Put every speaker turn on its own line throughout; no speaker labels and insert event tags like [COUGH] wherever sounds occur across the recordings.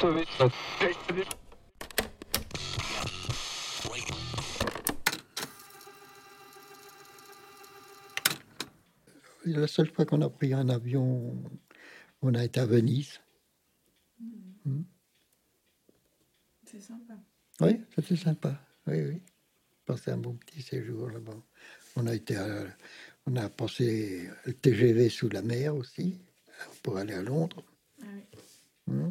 La seule fois qu'on a pris un avion, on a été à Venise.
Hmm. C'est sympa.
Oui, c'était sympa. Oui, oui. Passé un bon petit séjour là-bas. On a été, on a passé le TGV sous la mer aussi pour aller à Londres.
Ah oui.
Hmm.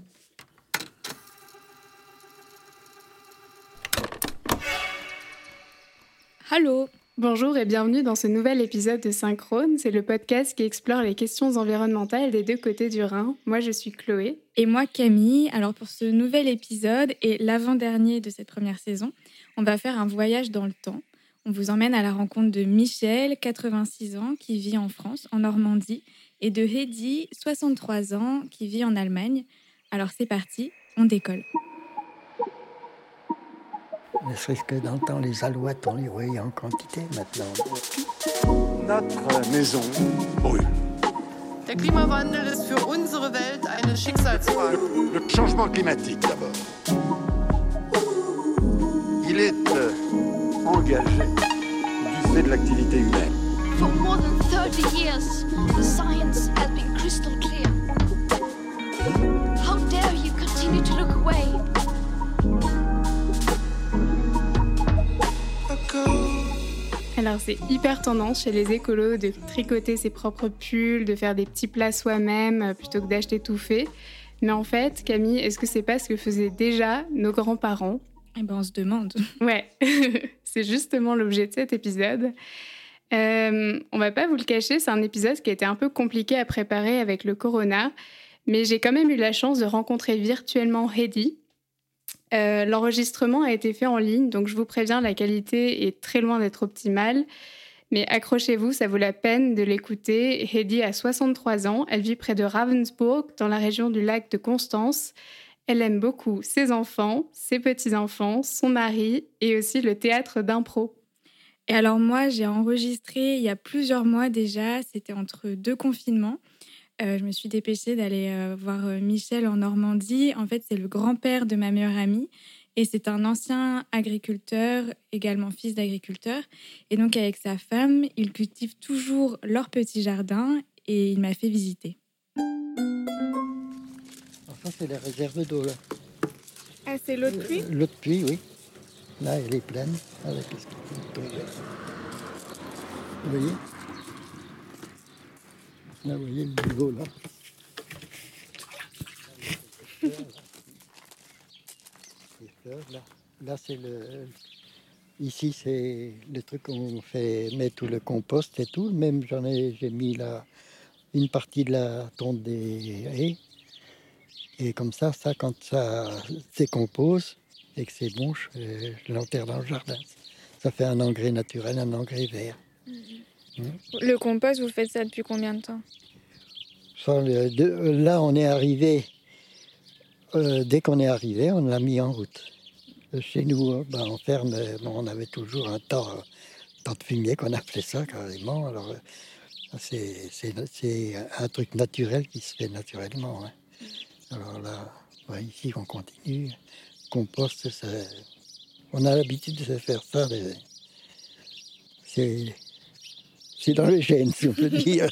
Allô Bonjour et bienvenue dans ce nouvel épisode de Synchrone. C'est le podcast qui explore les questions environnementales des deux côtés du Rhin. Moi, je suis Chloé.
Et moi, Camille. Alors, pour ce nouvel épisode et l'avant-dernier de cette première saison, on va faire un voyage dans le temps. On vous emmène à la rencontre de Michel, 86 ans, qui vit en France, en Normandie, et de Heidi, 63 ans, qui vit en Allemagne. Alors, c'est parti, on décolle.
Ne serait-ce que dans le temps, les alouettes, on les voyait en quantité maintenant.
Notre maison brûle.
Der Klimawandel ist für unsere Welt eine Schicksalsfrage.
Le changement climatique d'abord. Il est euh, engagé du fait de l'activité humaine.
For more than 30 years, the science has been crystal clear. How dare you continue to look away?
Alors, c'est hyper tendance chez les écolos de tricoter ses propres pulls, de faire des petits plats soi-même euh, plutôt que d'acheter tout fait. Mais en fait, Camille, est-ce que c'est pas ce que faisaient déjà nos grands-parents?
Eh ben, on se demande. [LAUGHS]
Ouais, [LAUGHS] c'est justement l'objet de cet épisode. Euh, on va pas vous le cacher, c'est un épisode qui a été un peu compliqué à préparer avec le corona, mais j'ai quand même eu la chance de rencontrer virtuellement Heidi. Euh, L'enregistrement a été fait en ligne, donc je vous préviens, la qualité est très loin d'être optimale. Mais accrochez-vous, ça vaut la peine de l'écouter. Heidi a 63 ans, elle vit près de Ravensburg, dans la région du lac de Constance. Elle aime beaucoup ses enfants, ses petits-enfants, son mari et aussi le théâtre d'impro.
Et alors moi, j'ai enregistré il y a plusieurs mois déjà, c'était entre deux confinements. Euh, je me suis dépêchée d'aller euh, voir euh, Michel en Normandie. En fait, c'est le grand-père de ma meilleure amie. Et c'est un ancien agriculteur, également fils d'agriculteur. Et donc, avec sa femme, ils cultivent toujours leur petit jardin et il m'a fait visiter.
Enfin, c'est la réserve d'eau, là.
Ah, c'est l'eau de pluie?
L'eau de pluie, oui. Là, elle est pleine. Avec tombe. Vous voyez? Là, vous voyez le niveau, là. Là. Là, c'est le... Ici, c'est le truc qu'on fait mettre tout le compost et tout. Même, j'en ai, j'ai mis là une partie de la tonte des haies. Et comme ça, ça, quand ça décompose et que c'est bon, je, je l'enterre dans le jardin. Ça fait un engrais naturel, un engrais vert.
Le compost, vous faites ça depuis combien de temps?
De- là, on est arrivé. euh, dès qu'on est arrivé, on l'a mis en route. Euh, Chez nous, euh, ben, en ferme, euh, on avait toujours un temps, euh, de fumier qu'on appelait ça carrément. Alors, euh, c'est un truc naturel qui se fait naturellement. hein. Alors là, ouais, ici, on continue. Compost, on a l'habitude de se faire ça. C'est c'est dans les gènes, si on peut [LAUGHS] dire.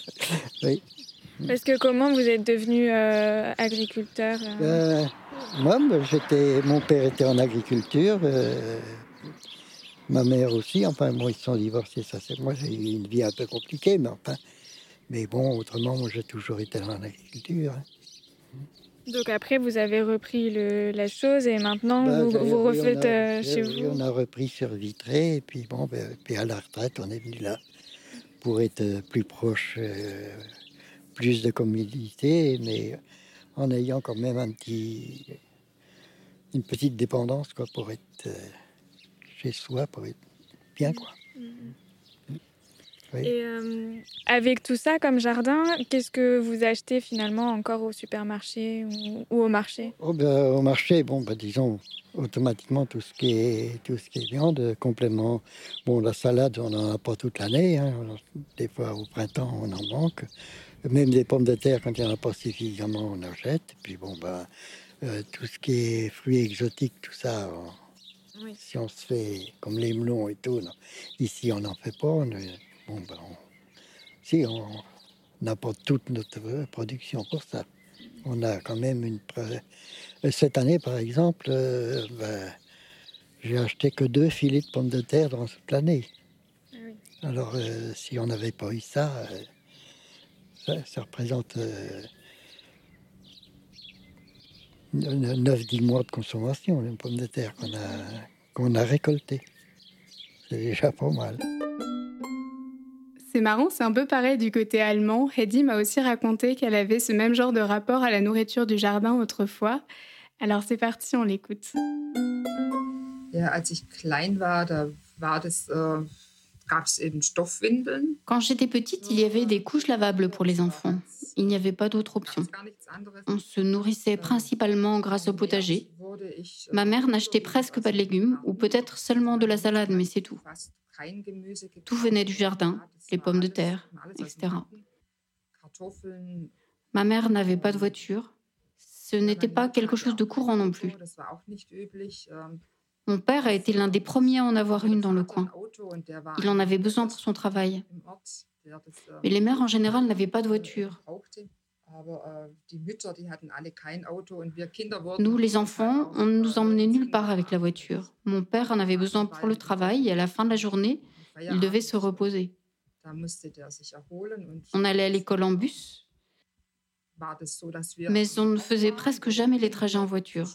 oui.
Parce que comment vous êtes devenu euh, agriculteur euh?
Euh, moi, j'étais, mon père était en agriculture, euh, ma mère aussi. Enfin, bon, ils se sont divorcés. Ça, c'est moi, j'ai eu une vie un peu compliquée, mais enfin, mais bon, autrement, moi, j'ai toujours été en agriculture. hein.
Donc après, vous avez repris le- la chose et maintenant,
Bah,
vous, vous
oui,
refaites
a-
euh, chez
oui,
vous?
On a repris sur Vitré, et puis bon, ben, puis à la retraite, on est venu là pour être plus proche, euh, plus de communauté, mais en ayant quand même un petit, une petite dépendance, quoi, pour être euh, chez soi, pour être bien, quoi. Oui.
Et euh, avec tout ça comme jardin, qu'est-ce que vous achetez finalement encore au supermarché ou, ou au marché?
Oh, ben, au marché, bon, ben, disons, automatiquement, tout ce qui est, tout ce qui est viande, euh, complément. Bon, la salade, on n'en a pas toute l'année. hein. Des fois, au printemps, on en manque. Même des pommes de terre, quand il n'y en a pas suffisamment, on achète. Puis bon, ben, euh, tout ce qui est fruits exotiques, tout ça, on- si on se fait comme les melons et tout, non. ici on n'en fait pas. on bon, ben, on- si on apporte toute notre production pour ça. On a quand même une. euh, Cette année, par exemple, euh, ben, j'ai acheté que deux filets de pommes de terre dans cette année. Alors, euh, si on n'avait pas eu ça, euh, ça, ça représente euh, 9-10 mois de consommation, les pommes de terre qu'on a, qu'on a récoltées. C'est déjà pas mal.
C'est marrant, c'est un peu pareil du côté allemand. Heidi m'a aussi raconté qu'elle avait ce même genre de rapport à la nourriture du jardin autrefois. Alors c'est parti, on l'écoute.
Ja, äh,
Quand j'étais petite, il y avait des couches lavables pour les enfants. Il n'y avait pas d'autre option. On se nourrissait principalement grâce au potager.
Äh,
Ma mère n'achetait presque pas de légumes, ou peut-être seulement de la salade, mais c'est tout. Tout venait du jardin, les pommes de terre, etc. Ma mère n'avait pas de voiture. Ce n'était pas quelque chose de courant non plus. Mon père a été l'un des premiers à en avoir une dans le coin. Il en avait besoin pour son travail. Mais les mères en général n'avaient pas de voiture. Nous, les enfants, on ne nous emmenait nulle part avec la voiture. Mon père en avait besoin pour le travail et à la fin de la journée, il devait se reposer. On allait à l'école en bus,
war das so, dass wir
mais on ne faisait presque jamais les trajets en voiture.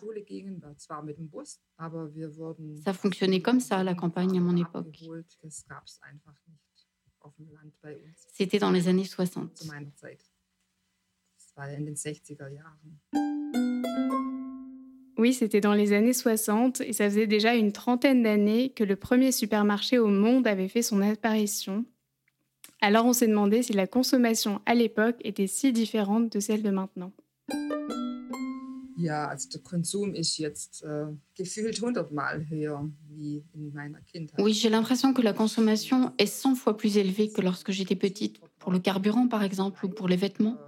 Ça fonctionnait comme ça à la campagne à mon époque. C'était dans les années 60.
zu meiner Zeit. Das war in den 60er Jahren.
Oui, c'était dans les années 60 et ça faisait déjà une trentaine d'années que le premier supermarché au monde avait fait son apparition. Alors on s'est demandé si la consommation à l'époque était si différente de celle de maintenant.
Ja, also der Konsum ist jetzt äh, gefühlt hundertmal höher wie in meiner Kindheit.
Oui, j'ai l'impression que la consommation est 100 fois plus élevée que lorsque j'étais petite, pour le carburant par exemple, ou pour les vêtements.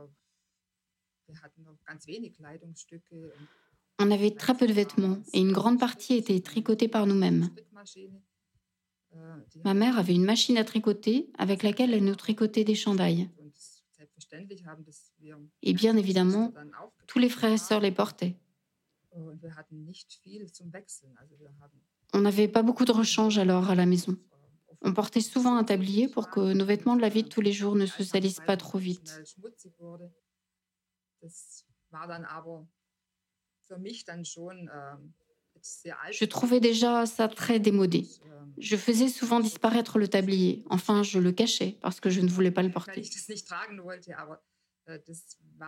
On avait très peu de vêtements et une grande partie était tricotée par nous-mêmes. Ma mère avait une machine à tricoter avec laquelle elle nous tricotait des chandails. Et bien évidemment, tous les frères et sœurs les portaient. On n'avait pas beaucoup de rechange alors à la maison. On portait souvent un tablier pour que nos vêtements de la vie de tous les jours ne se salissent pas trop vite. Je trouvais déjà ça très démodé. Je faisais souvent disparaître le tablier. Enfin, je le cachais parce que je ne voulais pas le porter.
äh,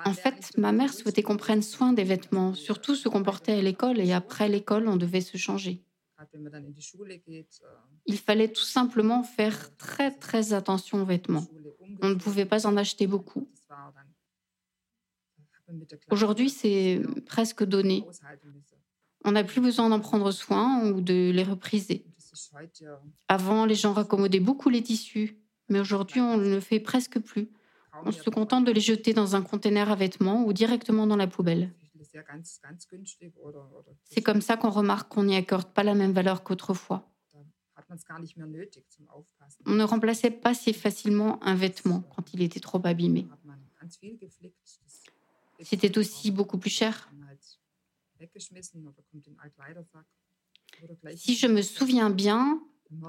En fait, ma mère souhaitait qu'on prenne soin des vêtements, surtout ceux qu'on portait à l'école, et après l'école, on devait se changer.
Äh,
Il fallait tout simplement faire très très attention aux vêtements. On ne pouvait pas en acheter beaucoup. Aujourd'hui, c'est presque donné. On n'a plus besoin d'en prendre soin ou de les repriser. Avant, les gens raccommodaient beaucoup les tissus, mais aujourd'hui, on ne le fait presque plus. On se contente de les jeter dans un conteneur à vêtements ou directement dans la poubelle. C'est comme ça qu'on remarque qu'on n'y accorde pas la même valeur qu'autrefois. On ne remplaçait pas si facilement un vêtement quand il était trop abîmé. C'était aussi beaucoup plus cher. Si je me souviens bien,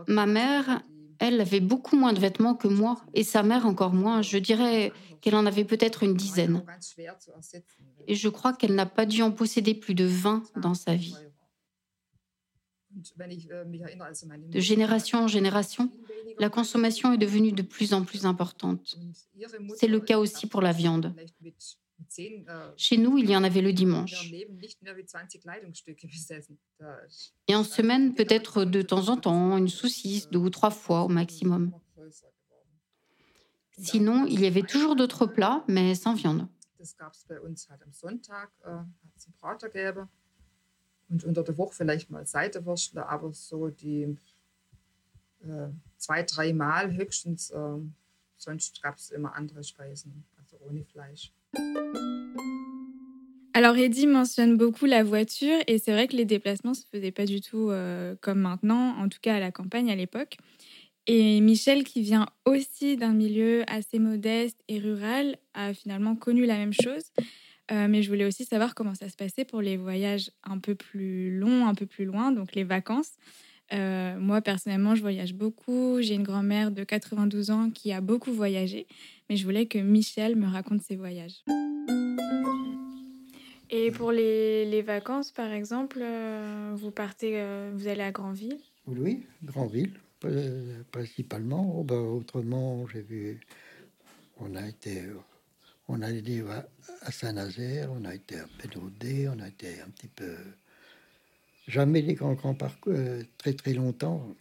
ma mère, elle avait beaucoup moins de vêtements que moi, et sa mère encore moins. Je dirais qu'elle en avait peut-être une dizaine. Et je crois qu'elle n'a pas dû en posséder plus de 20 dans sa vie. De génération en génération, la consommation est devenue de plus en plus importante. C'est le cas aussi pour la viande. Chez nous, il y en avait le dimanche. [LAUGHS] Et en semaine, peut-être de temps en temps, une saucisse, deux ou trois fois au maximum. Sinon, il y avait toujours d'autres plats, mais sans viande.
Alors Eddie mentionne beaucoup la voiture et c'est vrai que les déplacements se faisaient pas du tout euh, comme maintenant, en tout cas à la campagne à l'époque. Et Michel, qui vient aussi d'un milieu assez modeste et rural, a finalement connu la même chose. Euh, mais je voulais aussi savoir comment ça se passait pour les voyages un peu plus longs, un peu plus loin, donc les vacances. Euh, moi, personnellement, je voyage beaucoup. J'ai une grand-mère de 92 ans qui a beaucoup voyagé, mais je voulais que Michel me raconte ses voyages. Et pour les, les vacances, par exemple, euh, vous partez, vous allez à Grandville
Oui, Grandville, principalement. Oh, bah, autrement, j'ai vu, on a été, on a été à Saint-Nazaire, on a été à Pénaudé, on a été un petit peu jamais des grands, grands parcours, euh, très très longtemps.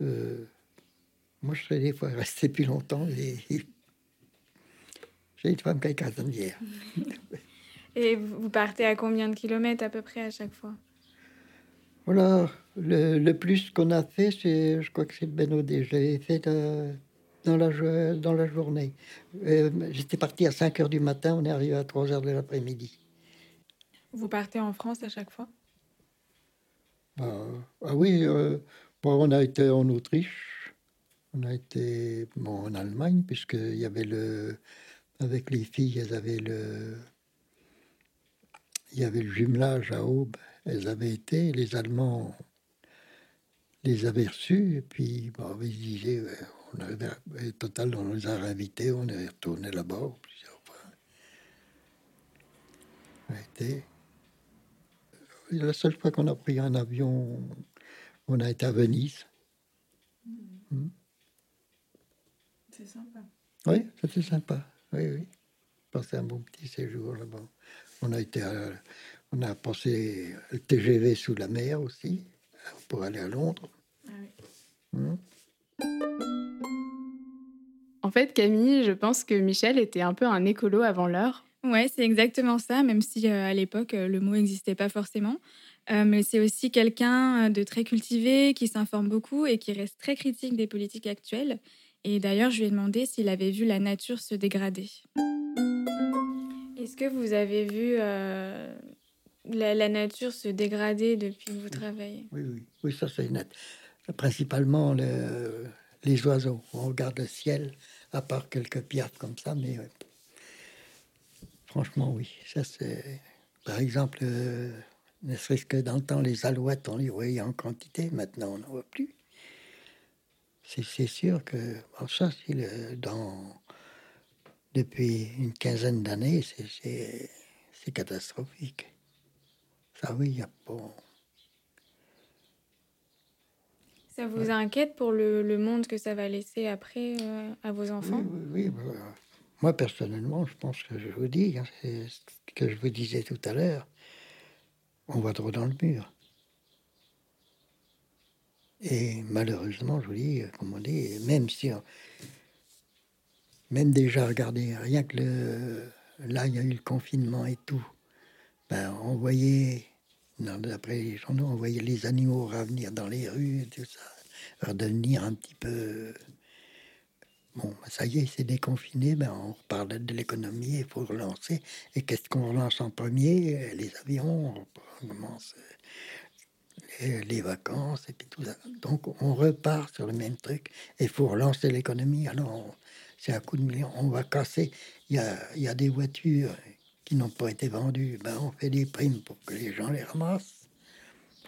Euh, je serais des fois resté plus longtemps. Et... J'ai une femme qui a hier. [LAUGHS]
Et vous partez à combien de kilomètres à peu près à chaque fois?
Voilà, le, le plus qu'on a fait, c'est, je crois que c'est Benodé. J'avais fait dans, la, dans la journée. Euh, j'étais parti à 5 heures du matin, on est arrivé à 3 heures de l'après-midi.
Vous partez en France à chaque fois?
Ah, ah oui, euh, bon, on a été en Autriche, on a été bon, en Allemagne, puisqu'il y avait le. Avec les filles, elles avaient le. Il y avait le jumelage à Aube, elles avaient été, les Allemands les avaient reçus, et puis bon, ils disaient, on avait, total, on les a invités, on est retourné là-bas plusieurs fois. On a été la seule fois qu'on a pris un avion, on a été à Venise.
Hmm. C'est sympa.
Oui, c'était sympa. Oui, oui. Passé un bon petit séjour là-bas. On a été, on a passé le TGV sous la mer aussi pour aller à Londres. Ah oui.
Hmm. En fait, Camille, je pense que Michel était un peu un écolo avant l'heure.
Ouais, c'est exactement ça, même si euh, à l'époque euh, le mot n'existait pas forcément. Euh, mais c'est aussi quelqu'un de très cultivé, qui s'informe beaucoup et qui reste très critique des politiques actuelles. Et d'ailleurs, je lui ai demandé s'il avait vu la nature se dégrader. Est-ce que vous avez vu la, nature se dégrader depuis que vous travaillez?
Oui, oui, oui, ça c'est net. Principalement les oiseaux. On regarde le ciel, à part quelques pierres comme ça, mais Franchement, oui. Ça, c'est. Par exemple, euh, ne serait-ce que dans le temps, les alouettes, on les voyait en quantité. Maintenant, on n'en voit plus. C'est sûr que. ça, c'est dans. Depuis une quinzaine d'années, c'est catastrophique. Ça, oui, il n'y a pas.
Ça vous inquiète pour le, le, monde que ça va laisser après euh, à vos enfants?
Oui, oui, oui bah, moi, personnellement, je pense que je vous dis, hein, c'est ce que je vous disais tout à l'heure, on va trop dans le mur. Et malheureusement, je vous dis, comme on dit, même si, même déjà, regardez, rien que le, là, il y a eu le confinement et tout, ben, on voyait, d'après les journaux, on voyait les animaux revenir dans les rues tout ça, redevenir un petit peu Bon, ben, ça y est, c'est déconfiné, ben on reparle de l'économie, il faut relancer. Et qu'est-ce qu'on relance en premier? Les avions, on commence les, vacances et puis tout ça. Donc on repart sur le même truc. Il faut relancer l'économie. Alors c'est un coup de million. On va casser. Il y a, y a des voitures qui n'ont pas été vendues. Ben, on fait des primes pour que les gens les ramassent.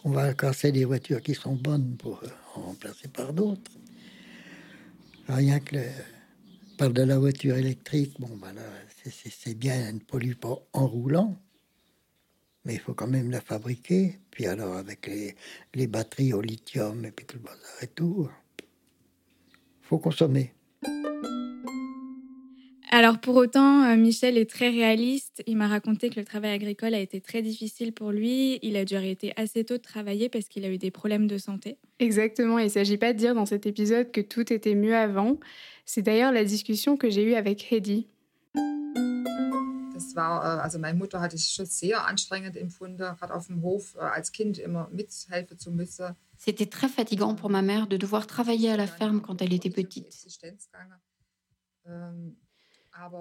On va casser des voitures qui sont bonnes pour euh, en remplacer par d'autres. Rien que le, parle de la voiture électrique, bon, ben c'est bien, elle ne pollue pas en roulant, mais il faut quand même la fabriquer. Puis alors, avec les, les batteries au lithium et puis tout le bazar et tout, faut consommer.
Alors pour autant, euh, Michel est très réaliste. Il m'a raconté que le travail agricole a été très difficile pour lui. Il a dû arrêter assez tôt de travailler parce qu'il a eu des problèmes de santé.
Exactement, il ne s'agit pas de dire dans cet épisode que tout était mieux avant. C'est d'ailleurs la discussion que j'ai eue avec Hedy.
Das war, äh, also meine Mutter hatte ich schon sehr anstrengend empfunden, gerade auf dem Hof äh, als Kind immer mithelfen zu müssen.
C'était très fatigant pour ma mère de devoir travailler à la ferme quand elle était petite.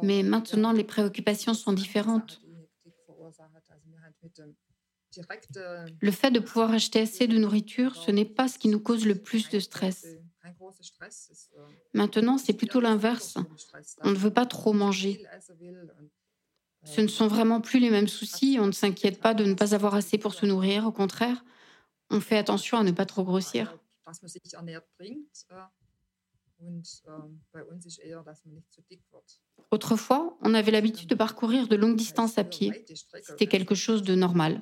Mais maintenant, les préoccupations sont différentes. Le fait de pouvoir acheter assez de nourriture, ce n'est pas ce qui nous cause le plus de stress. Maintenant, c'est plutôt l'inverse. On ne veut pas trop manger. Ce ne sont vraiment plus les mêmes soucis. On ne s'inquiète pas de ne pas avoir assez pour se nourrir. Au contraire, on fait attention à ne pas trop grossir. Autrefois, on avait l'habitude de parcourir de longues distances à pied. C'était quelque chose de normal.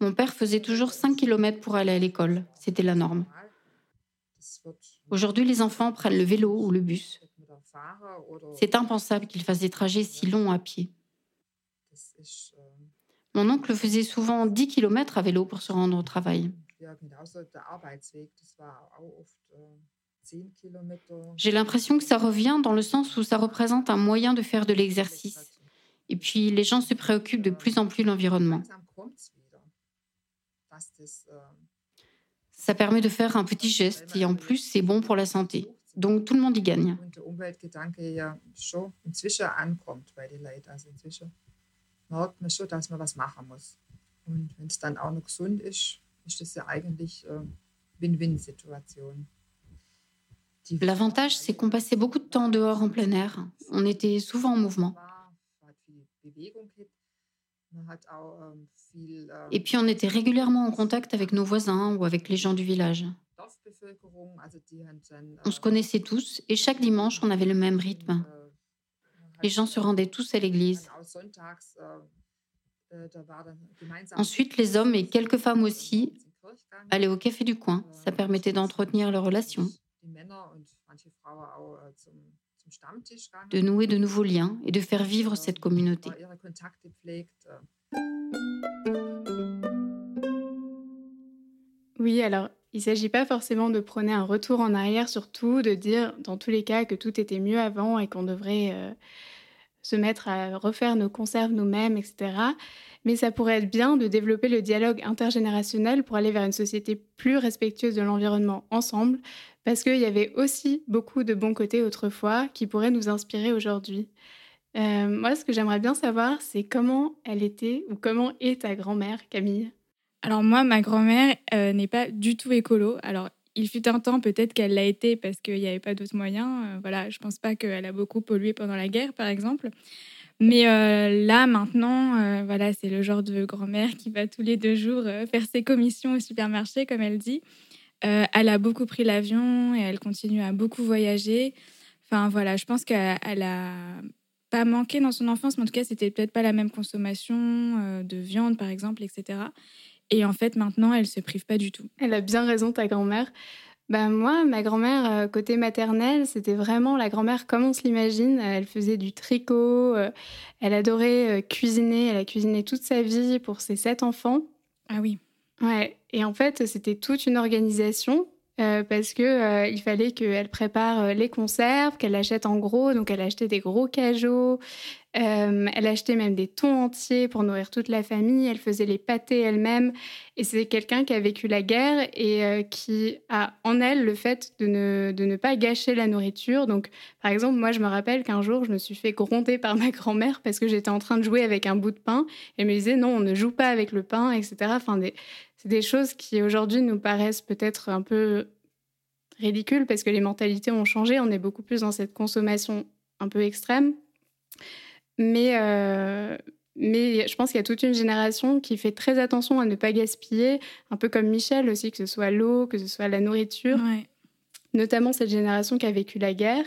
Mon père faisait toujours 5 km pour aller à l'école. C'était la norme. Aujourd'hui, les enfants prennent le vélo ou le bus. C'est impensable qu'ils fassent des trajets si longs à pied. Mon oncle faisait souvent 10 km à vélo pour se rendre au travail. J'ai l'impression que ça revient dans le sens où ça représente un moyen de faire de l'exercice. Et puis les gens se préoccupent de plus en plus de l'environnement. Ça permet de faire un petit geste et en plus c'est bon pour la santé. Donc tout le monde y gagne. L'avantage, c'est qu'on passait beaucoup de temps dehors en plein air. On était souvent en mouvement. Et puis on était régulièrement en contact avec nos voisins ou avec les gens du village. On se connaissait tous et chaque dimanche, on avait le même rythme. Les gens se rendaient tous à l'église. Ensuite, les hommes et quelques femmes aussi allaient au café du coin. Ça permettait d'entretenir leurs relations de nouer de nouveaux liens et de faire vivre cette communauté.
Oui, alors il ne s'agit pas forcément de prôner un retour en arrière, surtout de dire dans tous les cas que tout était mieux avant et qu'on devrait euh, se mettre à refaire nos conserves nous-mêmes, etc. Mais ça pourrait être bien de développer le dialogue intergénérationnel pour aller vers une société plus respectueuse de l'environnement ensemble, parce qu'il y avait aussi beaucoup de bons côtés autrefois qui pourraient nous inspirer aujourd'hui. Euh, moi, ce que j'aimerais bien savoir, c'est comment elle était ou comment est ta grand-mère, Camille?
Alors moi, ma grand-mère euh, n'est pas du tout écolo. Alors, il fut un temps peut-être qu'elle l'a été parce qu'il n'y avait pas d'autres moyens. Euh, voilà, je pense pas qu'elle a beaucoup pollué pendant la guerre, par exemple. Mais là, maintenant, voilà, c'est le genre de grand-mère qui va tous les deux jours faire ses commissions au supermarché, comme elle dit. Euh, elle a beaucoup pris l'avion et elle continue à beaucoup voyager. Enfin voilà, je pense qu'elle a pas manqué dans son enfance, mais en tout cas, c'était peut-être pas la même consommation euh, de viande, par exemple, etc. Et en fait, maintenant, elle se prive pas du tout.
Elle a bien raison, ta grand-mère. Ben moi, ma grand-mère, euh, côté maternel, c'était vraiment la grand-mère comme on se l'imagine. Elle faisait du tricot, elle adorait cuisiner, elle a cuisiné toute sa vie pour ses sept enfants.
Ah oui.
Ouais, et en fait, c'était toute une organisation euh, parce que euh, il fallait qu'elle prépare euh, les conserves, qu'elle achète en gros, donc elle achetait des gros cajots, elle achetait même des thons entiers pour nourrir toute la famille, elle faisait les pâtés elle-même, et c'est quelqu'un qui a vécu la guerre et qui a en elle le fait de ne, de ne pas gâcher la nourriture. Donc, par exemple, moi, je me rappelle qu'un jour, je me suis fait gronder par [LAUGHS] ma grand-mère parce que j'étais en train de jouer avec un bout de pain, et elle me disait non, on ne joue pas avec le pain, etc. Enfin, des, c'est des choses qui aujourd'hui nous paraissent peut-être un peu ridicules parce que les mentalités ont changé. On est beaucoup plus dans cette consommation un peu extrême. Mais, euh, mais je pense qu'il y a toute une génération qui fait très attention à ne pas gaspiller, un peu comme Michel aussi, que ce soit l'eau, que ce soit la nourriture. Notamment cette génération qui a vécu la guerre.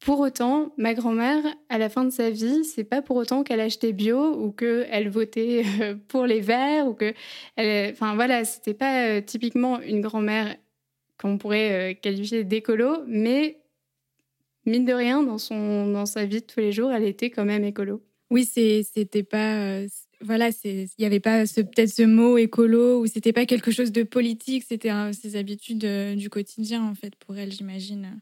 Pour autant, ma grand-mère, à la fin de sa vie, c'est pas pour autant qu'elle achetait bio ou qu'elle votait euh, pour les verts ou que, elle, enfin voilà, c'était pas euh, typiquement une grand-mère qu'on pourrait euh, qualifier d'écolo, mais mine de rien, dans son, dans sa vie de tous les jours, elle était quand même écolo.
Oui, c'était pas, voilà, il y avait pas peut-être ce mot écolo ou c'était pas quelque chose de politique, c'était ses habitudes du quotidien en fait pour elle, j'imagine.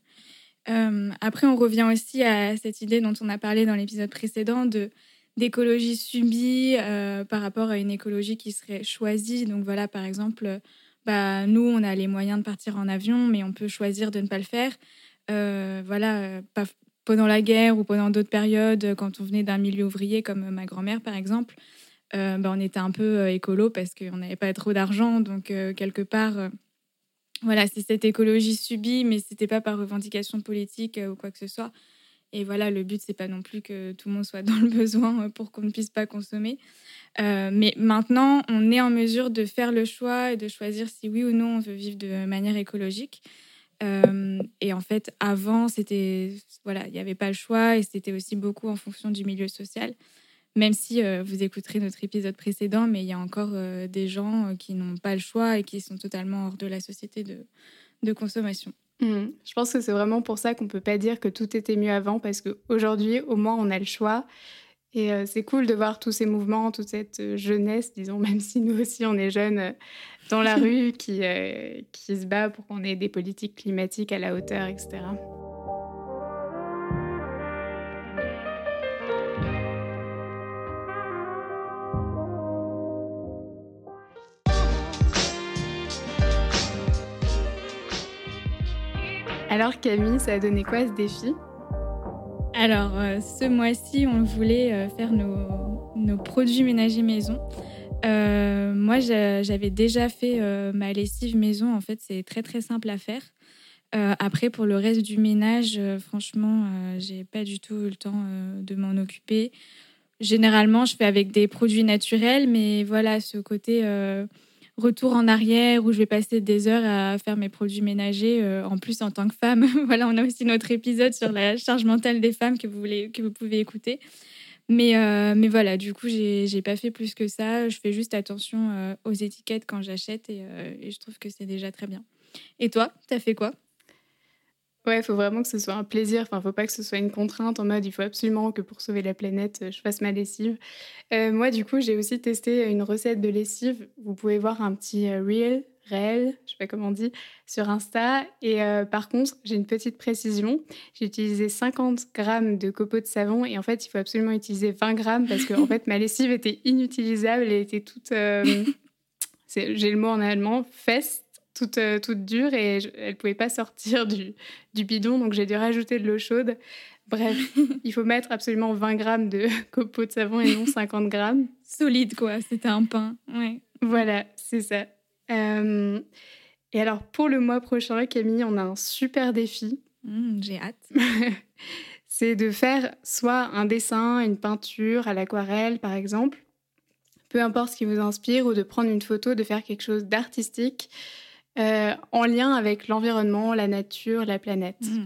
Euh, après, on revient aussi à cette idée dont on a parlé dans l'épisode précédent de d'écologie subie euh, par rapport à une écologie qui serait choisie. Donc voilà, par exemple, bah, nous, on a les moyens de partir en avion, mais on peut choisir de ne pas le faire. Euh, voilà, pendant la guerre ou pendant d'autres périodes, quand on venait d'un milieu ouvrier comme ma grand-mère par exemple, ben, on était un peu écolo parce qu'on n'avait pas trop d'argent. Donc, quelque part, voilà, c'est cette écologie subie, mais c'était pas par revendication politique ou quoi que ce soit. Et voilà, le but, c'est pas non plus que tout le monde soit [LAUGHS] dans le besoin pour qu'on ne puisse pas consommer. Euh, mais maintenant, on est en mesure de faire le choix et de choisir si oui ou non on veut vivre de manière écologique. Euh, et en fait, avant, c'était voilà, il n'y avait pas le choix et c'était aussi beaucoup en fonction du milieu social. Même si euh, vous écouterez notre épisode précédent, mais il y a encore des gens qui n'ont pas le choix et qui sont totalement hors de la société de, de consommation.
Mmh. Je pense que c'est vraiment pour ça qu'on ne peut pas dire que tout était mieux avant, parce qu'aujourd'hui, au moins, on a le choix. Et euh, c'est cool de voir tous ces mouvements, toute cette euh, jeunesse, disons, [LAUGHS] même si nous aussi on est jeunes, euh, dans la [LAUGHS] rue, qui, qui se bat pour qu'on ait des politiques climatiques à la hauteur, etc. Alors Camille, ça a donné quoi ce défi?
Alors euh, ce mois-ci, on voulait euh, faire nos, produits ménagers maison. Euh, moi, j'avais déjà fait ma lessive maison. En fait, c'est très très simple à faire. après, pour le reste du ménage, franchement, j'ai pas du tout eu le temps de m'en occuper. Généralement, je fais avec des produits naturels, mais voilà, ce côté retour en arrière où je vais passer des heures à faire mes produits ménagers. Euh, en plus, en tant que femme, [LAUGHS] voilà, on a aussi notre épisode sur la charge mentale des femmes que vous, voulez, que vous pouvez écouter. Mais, euh, mais voilà, du coup, j'ai pas fait plus que ça. Je fais juste attention euh, aux étiquettes quand j'achète et, et, je trouve que c'est déjà très bien. Et toi, t'as fait quoi?
Ouais, il faut vraiment que ce soit un plaisir. Enfin, faut pas que ce soit une contrainte en mode il faut absolument que pour sauver la planète, je fasse ma lessive. Euh, moi, du coup, j'ai aussi testé une recette de lessive. Vous pouvez voir un petit euh, reel, réel, je sais pas comment on dit, sur Insta. Et euh, par contre, j'ai une petite précision. J'ai utilisé 50 grammes de copeaux de savon et en fait, il faut absolument utiliser 20 grammes parce que en [LAUGHS] fait, ma lessive était inutilisable. Elle était toute. [LAUGHS] j'ai le mot en allemand, fest toute, euh, toute dure et elle ne pouvait pas sortir du, du bidon, donc j'ai dû rajouter de l'eau chaude. Bref, [LAUGHS] il faut mettre absolument 20 grammes de [LAUGHS] copeaux de savon et non 50 grammes.
Solide, quoi. C'était un pain. Ouais.
Voilà, c'est ça. Euh, et alors, pour le mois prochain, Camille, on a un super défi.
Mmh, j'ai hâte. [LAUGHS]
c'est de faire soit un dessin, une peinture à l'aquarelle, par exemple, peu importe ce qui vous inspire, ou de prendre une photo, de faire quelque chose d'artistique. Euh, en lien avec l'environnement, la nature, la planète. Mm.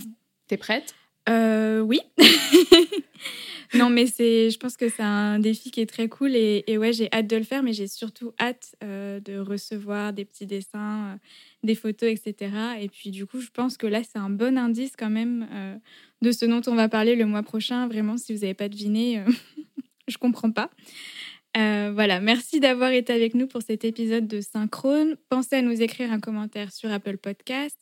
T'es prête?
Euh, Oui. [LAUGHS] non, mais c'est, je pense que c'est un défi qui est très cool et, ouais, j'ai hâte de le faire, mais j'ai surtout hâte euh, de recevoir des petits dessins, des photos, etc. Et puis du coup, je pense que là, c'est un bon indice quand même de ce dont on va parler le mois prochain. Vraiment, si vous n'avez pas deviné, [LAUGHS] je comprends pas. Euh, voilà, merci d'avoir été avec nous pour cet épisode de Synchrone. Pensez à nous écrire un commentaire sur Apple Podcast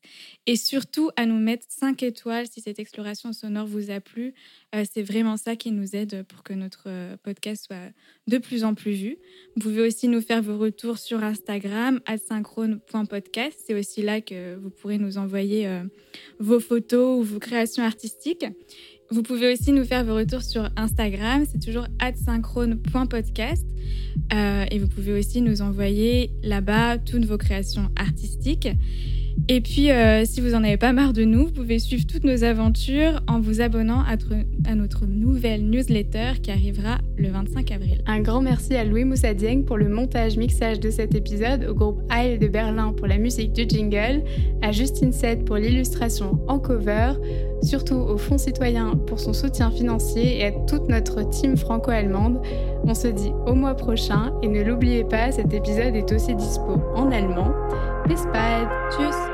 et surtout à nous mettre 5 étoiles si cette exploration sonore vous a plu. Euh, c'est vraiment ça qui nous aide pour que notre euh, podcast soit de plus en plus vu. Vous pouvez aussi nous faire vos retours sur Instagram, synchrone.podcast. C'est aussi là que vous pourrez nous envoyer vos photos ou vos créations artistiques. Vous pouvez aussi nous faire vos retours sur Instagram, c'est toujours @synchrone.podcast. Euh, et vous pouvez aussi nous envoyer là-bas toutes vos créations artistiques. Et puis, euh, si vous en avez pas marre de nous, vous pouvez suivre toutes nos aventures en vous abonnant à, notre nouvelle newsletter qui arrivera le 25 avril.
Un grand merci à Louis Moussadieng pour le montage-mixage de cet épisode, au groupe Isle de Berlin pour la musique du jingle, à Justine Seth pour l'illustration en cover, surtout au Fonds citoyen pour son soutien financier et à toute notre team franco-allemande. On se dit au mois prochain et ne l'oubliez pas, cet épisode est aussi dispo en allemand. Bis bald. Tschüss.